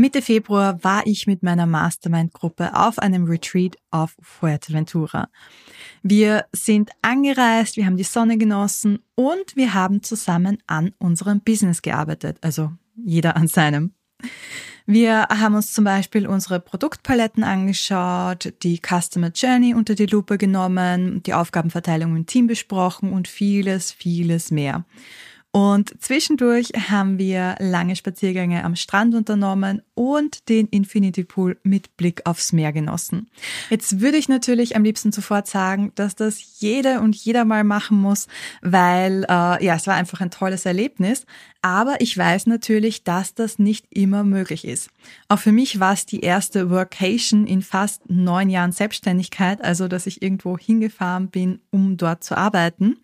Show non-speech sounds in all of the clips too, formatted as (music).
Mitte Februar war ich mit meiner Mastermind-Gruppe auf einem Retreat auf Fuerteventura. Wir sind angereist, wir haben die Sonne genossen und wir haben zusammen an unserem Business gearbeitet, also jeder an seinem. Wir haben uns zum Beispiel unsere Produktpaletten angeschaut, die Customer Journey unter die Lupe genommen, die Aufgabenverteilung im Team besprochen und vieles, vieles mehr. Und zwischendurch haben wir lange Spaziergänge am Strand unternommen und den Infinity Pool mit Blick aufs Meer genossen. Jetzt würde ich natürlich am liebsten sofort sagen, dass das jede und jeder mal machen muss, weil äh, ja, es war einfach ein tolles Erlebnis. Aber ich weiß natürlich, dass das nicht immer möglich ist. Auch für mich war es die erste Workation in fast neun Jahren Selbstständigkeit, also dass ich irgendwo hingefahren bin, um dort zu arbeiten.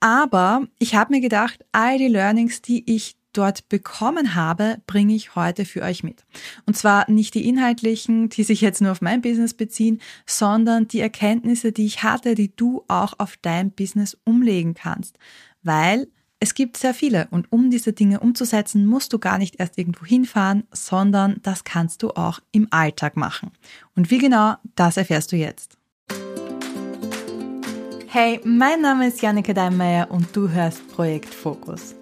Aber ich habe mir gedacht, all die Learnings, die ich dort bekommen habe, bringe ich heute für euch mit. Und zwar nicht die inhaltlichen, die sich jetzt nur auf mein Business beziehen, sondern die Erkenntnisse, die ich hatte, die du auch auf dein Business umlegen kannst. Weil es gibt sehr viele und um diese Dinge umzusetzen, musst du gar nicht erst irgendwo hinfahren, sondern das kannst du auch im Alltag machen. Und wie genau, das erfährst du jetzt. Hey, mein Name ist Janneke Deinmeier und du hörst Projekt Fokus.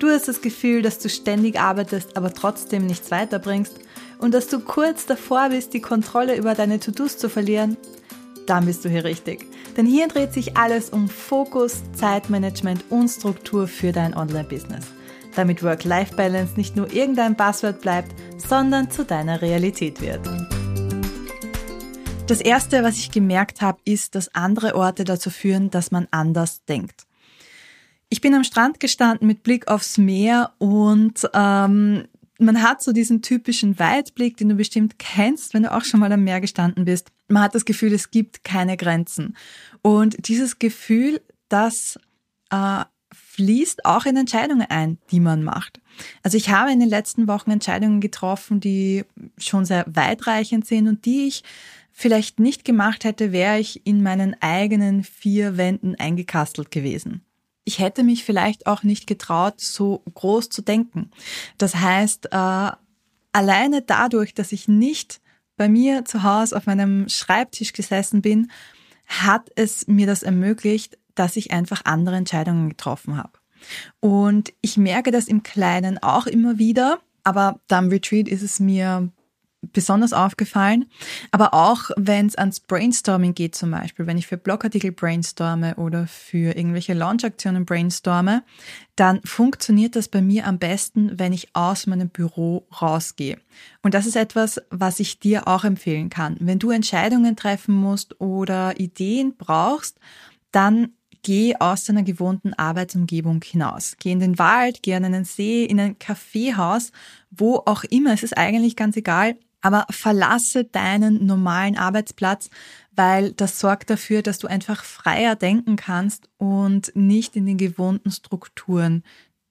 Du hast das Gefühl, dass du ständig arbeitest, aber trotzdem nichts weiterbringst und dass du kurz davor bist, die Kontrolle über deine To-Dos zu verlieren? Dann bist du hier richtig. Denn hier dreht sich alles um Fokus, Zeitmanagement und Struktur für dein Online-Business. Damit Work-Life-Balance nicht nur irgendein Passwort bleibt, sondern zu deiner Realität wird. Das Erste, was ich gemerkt habe, ist, dass andere Orte dazu führen, dass man anders denkt. Ich bin am Strand gestanden mit Blick aufs Meer und ähm, man hat so diesen typischen Weitblick, den du bestimmt kennst, wenn du auch schon mal am Meer gestanden bist. Man hat das Gefühl, es gibt keine Grenzen. Und dieses Gefühl, das äh, fließt auch in Entscheidungen ein, die man macht. Also ich habe in den letzten Wochen Entscheidungen getroffen, die schon sehr weitreichend sind und die ich vielleicht nicht gemacht hätte, wäre ich in meinen eigenen vier Wänden eingekastelt gewesen. Ich hätte mich vielleicht auch nicht getraut, so groß zu denken. Das heißt, äh, alleine dadurch, dass ich nicht bei mir zu Hause auf meinem Schreibtisch gesessen bin, hat es mir das ermöglicht, dass ich einfach andere Entscheidungen getroffen habe. Und ich merke das im Kleinen auch immer wieder, aber am Retreat ist es mir besonders aufgefallen. Aber auch wenn es ans Brainstorming geht zum Beispiel, wenn ich für Blogartikel brainstorme oder für irgendwelche Launchaktionen brainstorme, dann funktioniert das bei mir am besten, wenn ich aus meinem Büro rausgehe. Und das ist etwas, was ich dir auch empfehlen kann. Wenn du Entscheidungen treffen musst oder Ideen brauchst, dann geh aus deiner gewohnten Arbeitsumgebung hinaus. Geh in den Wald, geh an einen See, in ein Kaffeehaus, wo auch immer. Es ist eigentlich ganz egal, aber verlasse deinen normalen Arbeitsplatz, weil das sorgt dafür, dass du einfach freier denken kannst und nicht in den gewohnten Strukturen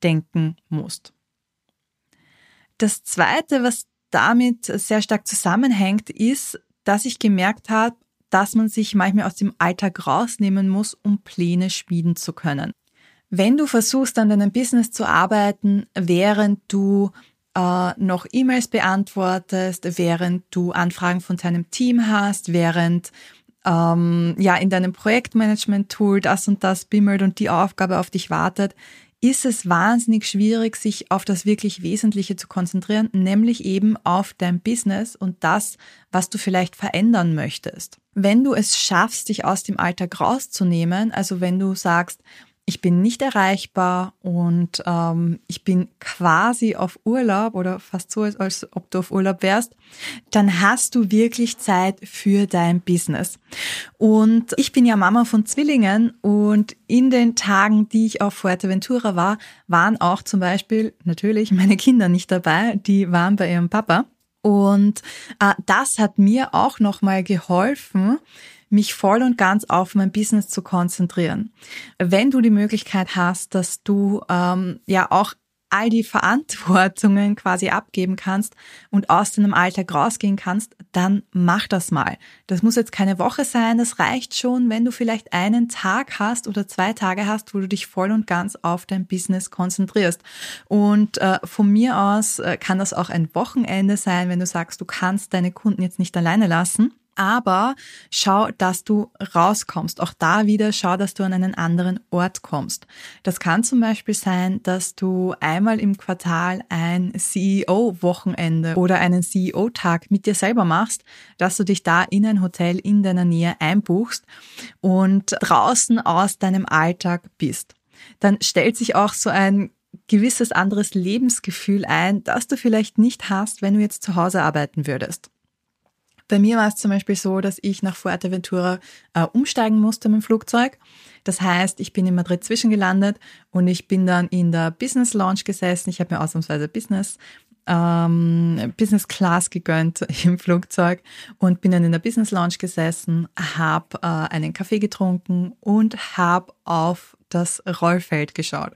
denken musst. Das Zweite, was damit sehr stark zusammenhängt, ist, dass ich gemerkt habe, dass man sich manchmal aus dem Alltag rausnehmen muss, um Pläne schmieden zu können. Wenn du versuchst, an deinem Business zu arbeiten, während du äh, noch E-Mails beantwortest, während du Anfragen von deinem Team hast, während ähm, ja in deinem Projektmanagement-Tool das und das bimmelt und die Aufgabe auf dich wartet, ist es wahnsinnig schwierig, sich auf das wirklich Wesentliche zu konzentrieren, nämlich eben auf dein Business und das, was du vielleicht verändern möchtest. Wenn du es schaffst, dich aus dem Alltag rauszunehmen, also wenn du sagst, ich bin nicht erreichbar und ähm, ich bin quasi auf Urlaub oder fast so, als ob du auf Urlaub wärst, dann hast du wirklich Zeit für dein Business. Und ich bin ja Mama von Zwillingen und in den Tagen, die ich auf Fuerteventura war, waren auch zum Beispiel natürlich meine Kinder nicht dabei, die waren bei ihrem Papa. Und äh, das hat mir auch nochmal geholfen, mich voll und ganz auf mein Business zu konzentrieren. Wenn du die Möglichkeit hast, dass du ähm, ja auch all die Verantwortungen quasi abgeben kannst und aus deinem Alltag rausgehen kannst, dann mach das mal. Das muss jetzt keine Woche sein, das reicht schon, wenn du vielleicht einen Tag hast oder zwei Tage hast, wo du dich voll und ganz auf dein Business konzentrierst. Und äh, von mir aus äh, kann das auch ein Wochenende sein, wenn du sagst, du kannst deine Kunden jetzt nicht alleine lassen aber schau, dass du rauskommst. Auch da wieder schau, dass du an einen anderen Ort kommst. Das kann zum Beispiel sein, dass du einmal im Quartal ein CEO-Wochenende oder einen CEO-Tag mit dir selber machst, dass du dich da in ein Hotel in deiner Nähe einbuchst und draußen aus deinem Alltag bist. Dann stellt sich auch so ein gewisses anderes Lebensgefühl ein, das du vielleicht nicht hast, wenn du jetzt zu Hause arbeiten würdest. Bei mir war es zum Beispiel so, dass ich nach Fuerteventura äh, umsteigen musste mit dem Flugzeug. Das heißt, ich bin in Madrid zwischengelandet und ich bin dann in der Business Lounge gesessen. Ich habe mir ausnahmsweise Business ähm, Business Class gegönnt (laughs) im Flugzeug und bin dann in der Business Lounge gesessen, habe äh, einen Kaffee getrunken und habe auf das Rollfeld geschaut.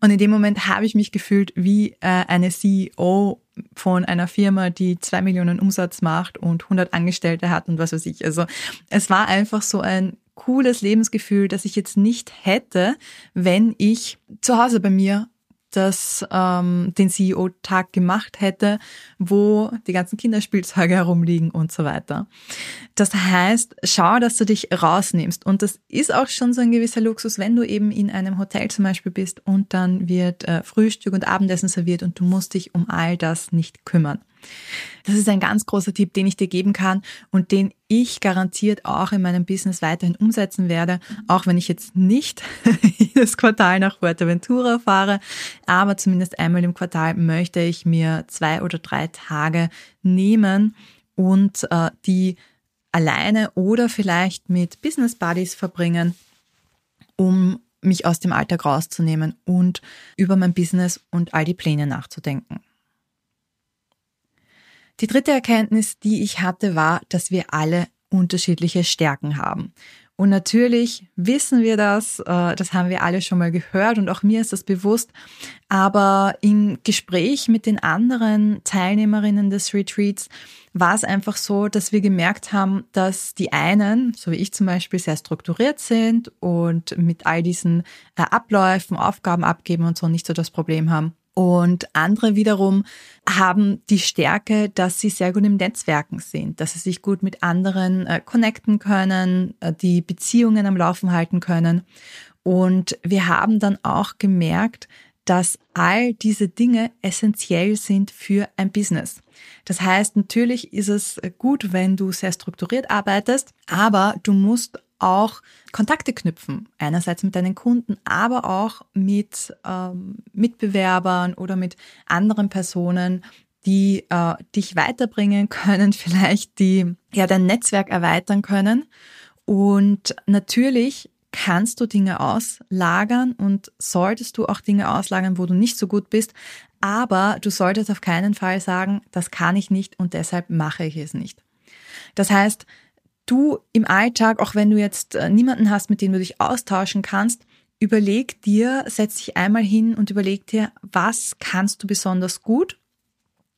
Und in dem Moment habe ich mich gefühlt wie äh, eine CEO von einer Firma, die zwei Millionen Umsatz macht und 100 Angestellte hat und was weiß ich. Also es war einfach so ein cooles Lebensgefühl, das ich jetzt nicht hätte, wenn ich zu Hause bei mir das, ähm, den CEO-Tag gemacht hätte, wo die ganzen Kinderspielzeuge (laughs) herumliegen und so weiter. Das heißt, schau, dass du dich rausnimmst. Und das ist auch schon so ein gewisser Luxus, wenn du eben in einem Hotel zum Beispiel bist und dann wird äh, Frühstück und Abendessen serviert und du musst dich um all das nicht kümmern. Das ist ein ganz großer Tipp, den ich dir geben kann und den ich garantiert auch in meinem Business weiterhin umsetzen werde, auch wenn ich jetzt nicht (laughs) jedes Quartal nach Fuerteventura fahre, aber zumindest einmal im Quartal möchte ich mir zwei oder drei Tage nehmen und äh, die alleine oder vielleicht mit Business Buddies verbringen, um mich aus dem Alltag rauszunehmen und über mein Business und all die Pläne nachzudenken. Die dritte Erkenntnis, die ich hatte, war, dass wir alle unterschiedliche Stärken haben. Und natürlich wissen wir das, äh, das haben wir alle schon mal gehört und auch mir ist das bewusst. Aber im Gespräch mit den anderen Teilnehmerinnen des Retreats war es einfach so, dass wir gemerkt haben, dass die einen, so wie ich zum Beispiel, sehr strukturiert sind und mit all diesen äh, Abläufen, Aufgaben abgeben und so nicht so das Problem haben. Und andere wiederum haben die Stärke, dass sie sehr gut im Netzwerken sind, dass sie sich gut mit anderen äh, connecten können, äh, die Beziehungen am Laufen halten können. Und wir haben dann auch gemerkt, dass all diese Dinge essentiell sind für ein Business. Das heißt, natürlich ist es gut, wenn du sehr strukturiert arbeitest, aber du musst auch Kontakte knüpfen. Einerseits mit deinen Kunden, aber auch mit ähm, Mitbewerbern oder mit anderen Personen, die äh, dich weiterbringen (laughs) können, vielleicht die ja dein Netzwerk erweitern können. Und natürlich kannst du Dinge auslagern und solltest du auch Dinge auslagern, wo du nicht so gut bist. Aber du solltest auf keinen Fall sagen, das kann ich nicht und deshalb mache ich es nicht. Das heißt, du im Alltag, auch wenn du jetzt äh, niemanden hast, mit dem du dich austauschen kannst, überleg dir, setz dich einmal hin und überleg dir, was kannst du besonders gut?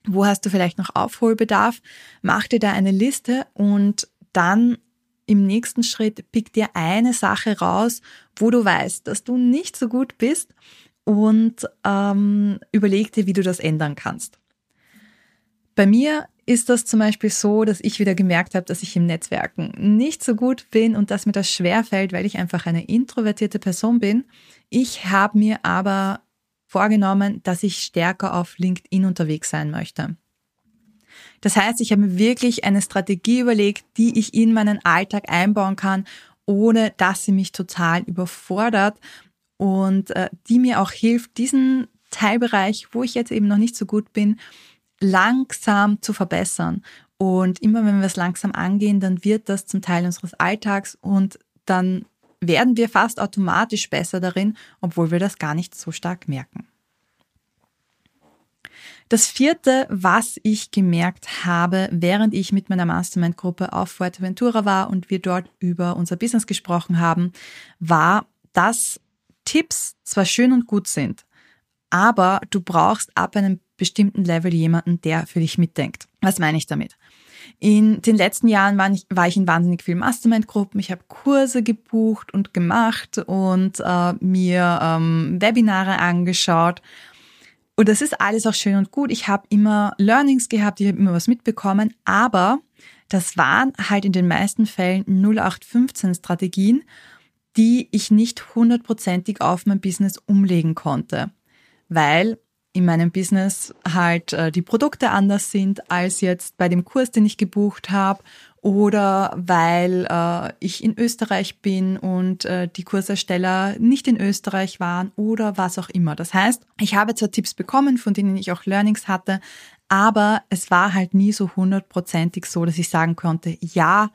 Wo hast du vielleicht noch Aufholbedarf? Mach dir da eine Liste und dann im nächsten Schritt pick dir eine Sache raus, wo du weißt, dass du nicht so gut bist und ähm, überleg dir, wie du das ändern kannst. Bei mir ist das zum Beispiel so, dass ich wieder gemerkt habe, dass ich im Netzwerken nicht so gut bin und dass mir das schwer fällt, weil ich einfach eine introvertierte Person bin. Ich habe mir aber vorgenommen, dass ich stärker auf LinkedIn unterwegs sein möchte. Das heißt, ich habe mir wirklich eine Strategie überlegt, die ich in meinen Alltag einbauen kann, ohne dass sie mich total überfordert und äh, die mir auch hilft, diesen Teilbereich, wo ich jetzt eben noch nicht so gut bin, langsam zu verbessern. Und immer wenn wir es langsam angehen, dann wird das zum Teil unseres Alltags und dann werden wir fast automatisch besser darin, obwohl wir das gar nicht so stark merken. Das vierte, was ich gemerkt habe, während ich mit meiner Mastermind-Gruppe auf Fuerteventura war und wir dort über unser Business gesprochen haben, war, dass Tipps zwar schön und gut sind, aber du brauchst ab einem bestimmten Level jemanden, der für dich mitdenkt. Was meine ich damit? In den letzten Jahren war ich, war ich in wahnsinnig vielen Mastermind-Gruppen. Ich habe Kurse gebucht und gemacht und äh, mir ähm, Webinare angeschaut. Und das ist alles auch schön und gut. Ich habe immer Learnings gehabt, ich habe immer was mitbekommen, aber das waren halt in den meisten Fällen 0815 Strategien, die ich nicht hundertprozentig auf mein Business umlegen konnte, weil in meinem Business halt äh, die Produkte anders sind als jetzt bei dem Kurs, den ich gebucht habe oder weil äh, ich in Österreich bin und äh, die Kursersteller nicht in Österreich waren oder was auch immer. Das heißt, ich habe zwar Tipps bekommen, von denen ich auch Learnings hatte, aber es war halt nie so hundertprozentig so, dass ich sagen konnte, ja,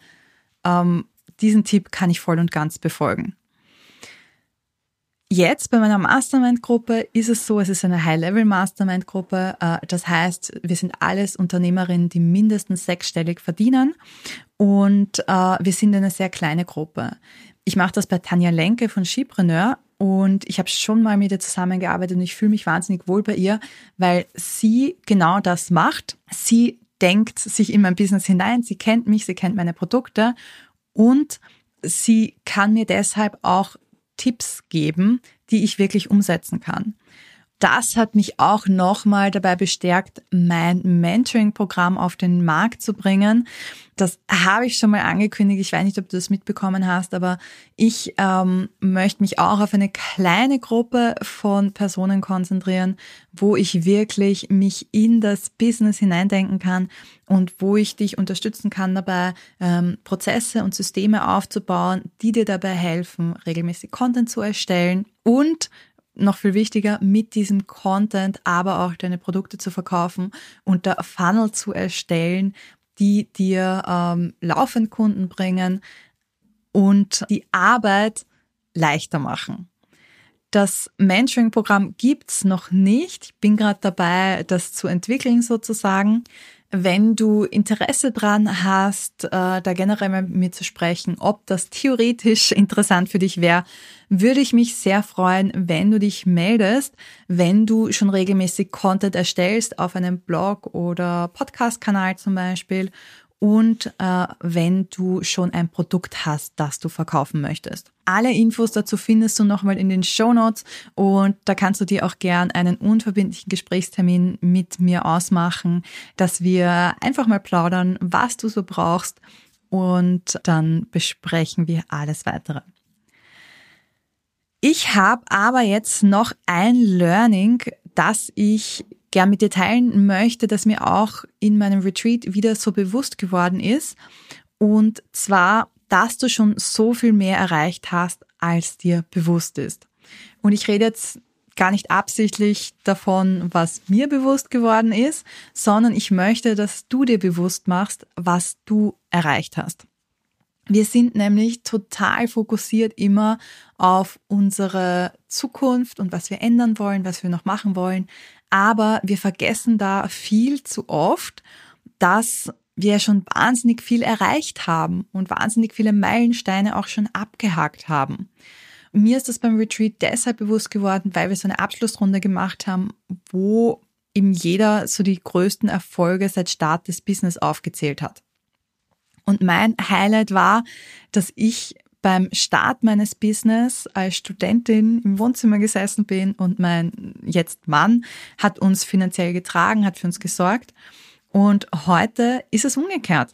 ähm, diesen Tipp kann ich voll und ganz befolgen. Jetzt bei meiner Mastermind-Gruppe ist es so, es ist eine High-Level-Mastermind-Gruppe. Äh, das heißt, wir sind alles Unternehmerinnen, die mindestens sechsstellig verdienen und äh, wir sind eine sehr kleine Gruppe. Ich mache das bei Tanja Lenke von Skipreneur und ich habe schon mal mit ihr zusammengearbeitet und ich fühle mich wahnsinnig wohl bei ihr, weil sie genau das macht. Sie denkt sich in mein Business hinein, sie kennt mich, sie kennt meine Produkte und sie kann mir deshalb auch Tipps geben, die ich wirklich umsetzen kann. Das hat mich auch nochmal dabei bestärkt, mein Mentoring-Programm auf den Markt zu bringen. Das habe ich schon mal angekündigt. Ich weiß nicht, ob du das mitbekommen hast, aber ich ähm, möchte mich auch auf eine kleine Gruppe von Personen konzentrieren, wo ich wirklich mich in das Business hineindenken kann und wo ich dich unterstützen kann dabei, ähm, Prozesse und Systeme aufzubauen, die dir dabei helfen, regelmäßig Content zu erstellen und noch viel wichtiger, mit diesem Content aber auch deine Produkte zu verkaufen und da Funnel zu erstellen, die dir ähm, laufend Kunden bringen und die Arbeit leichter machen. Das Mentoring-Programm gibt's noch nicht. Ich bin gerade dabei, das zu entwickeln sozusagen. Wenn du Interesse dran hast, äh, da generell mit mir zu sprechen, ob das theoretisch (laughs) interessant für dich wäre, würde ich mich sehr freuen, wenn du dich meldest, wenn du schon regelmäßig Content erstellst auf einem Blog oder Podcast-Kanal zum Beispiel und äh, wenn du schon ein Produkt hast, das du verkaufen möchtest. Alle Infos dazu findest du nochmal in den Show Notes und da kannst du dir auch gern einen unverbindlichen Gesprächstermin mit mir ausmachen, dass wir einfach mal plaudern, was du so brauchst und dann besprechen wir alles weitere. Ich habe aber jetzt noch ein Learning, das ich gern mit dir teilen möchte, das mir auch in meinem Retreat wieder so bewusst geworden ist. Und zwar, dass du schon so viel mehr erreicht hast, als dir bewusst ist. Und ich rede jetzt gar nicht absichtlich davon, was mir bewusst geworden ist, sondern ich möchte, dass du dir bewusst machst, was du erreicht hast. Wir sind nämlich total fokussiert immer auf unsere Zukunft und was wir ändern wollen, was wir noch machen wollen. Aber wir vergessen da viel zu oft, dass wir schon wahnsinnig viel erreicht haben und wahnsinnig viele Meilensteine auch schon abgehakt haben. Und mir ist das beim Retreat deshalb bewusst geworden, weil wir so eine Abschlussrunde gemacht haben, wo eben jeder so die größten Erfolge seit Start des Business aufgezählt hat. Und mein Highlight war, dass ich beim Start meines Business als Studentin im Wohnzimmer gesessen bin und mein jetzt Mann hat uns finanziell getragen, hat für uns gesorgt. Und heute ist es umgekehrt.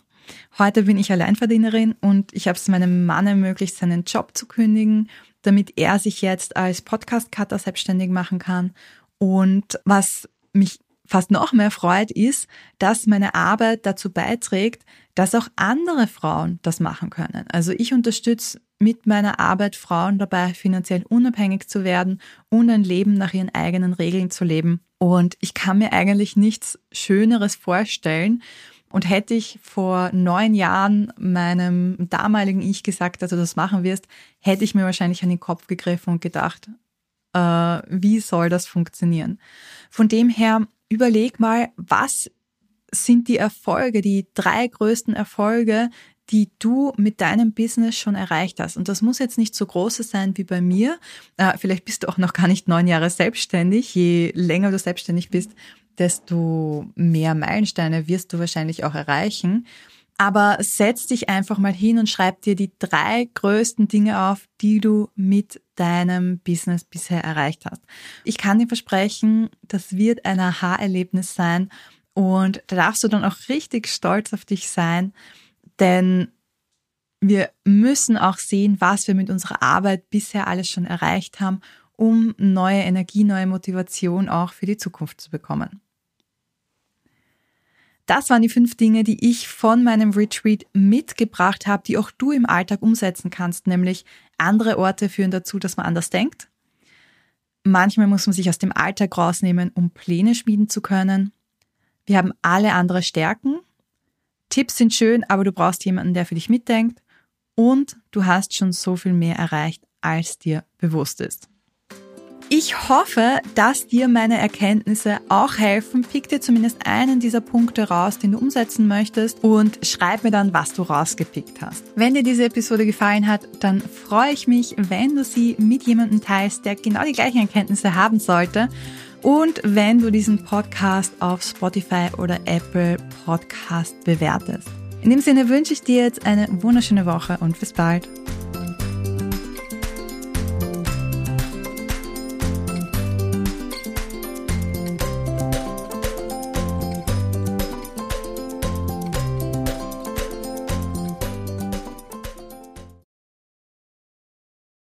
Heute bin ich Alleinverdienerin und ich habe es meinem Mann ermöglicht, seinen Job zu kündigen, damit er sich jetzt als Podcast-Cutter selbstständig machen kann. Und was mich fast noch mehr freut, ist, dass meine Arbeit dazu beiträgt, dass auch andere Frauen das machen können. Also ich unterstütze mit meiner Arbeit Frauen dabei, finanziell unabhängig zu werden und ein Leben nach ihren eigenen Regeln zu leben. Und ich kann mir eigentlich nichts Schöneres vorstellen. Und hätte ich vor neun Jahren meinem damaligen Ich gesagt, dass du das machen wirst, hätte ich mir wahrscheinlich an den Kopf gegriffen und gedacht, äh, wie soll das funktionieren? Von dem her überleg mal, was sind die Erfolge, die drei größten Erfolge, die du mit deinem Business schon erreicht hast. Und das muss jetzt nicht so große sein wie bei mir. Äh, vielleicht bist du auch noch gar nicht neun Jahre selbstständig. Je länger du selbstständig bist, desto mehr Meilensteine wirst du wahrscheinlich auch erreichen. Aber setz dich einfach mal hin und schreib dir die drei größten Dinge auf, die du mit deinem Business bisher erreicht hast. Ich kann dir versprechen, das wird ein Aha-Erlebnis sein und da darfst du dann auch richtig stolz auf dich sein, denn wir müssen auch sehen, was wir mit unserer Arbeit bisher alles schon erreicht haben, um neue Energie, neue Motivation auch für die Zukunft zu bekommen. Das waren die fünf Dinge, die ich von meinem Retreat mitgebracht habe, die auch du im Alltag umsetzen kannst, nämlich andere Orte führen dazu, dass man anders denkt. Manchmal muss man sich aus dem Alltag rausnehmen, um Pläne schmieden zu können. Wir haben alle andere Stärken. Tipps sind schön, aber du brauchst jemanden, der für dich mitdenkt. Und du hast schon so viel mehr erreicht, als dir bewusst ist. Ich hoffe, dass dir meine Erkenntnisse auch helfen. Pick dir zumindest einen dieser Punkte raus, den du umsetzen möchtest und schreib mir dann, was du rausgepickt hast. Wenn dir diese Episode gefallen hat, dann freue ich mich, wenn du sie mit jemandem teilst, der genau die gleichen Erkenntnisse haben sollte. Und wenn du diesen Podcast auf Spotify oder Apple Podcast bewertest. In dem Sinne wünsche ich dir jetzt eine wunderschöne Woche und bis bald.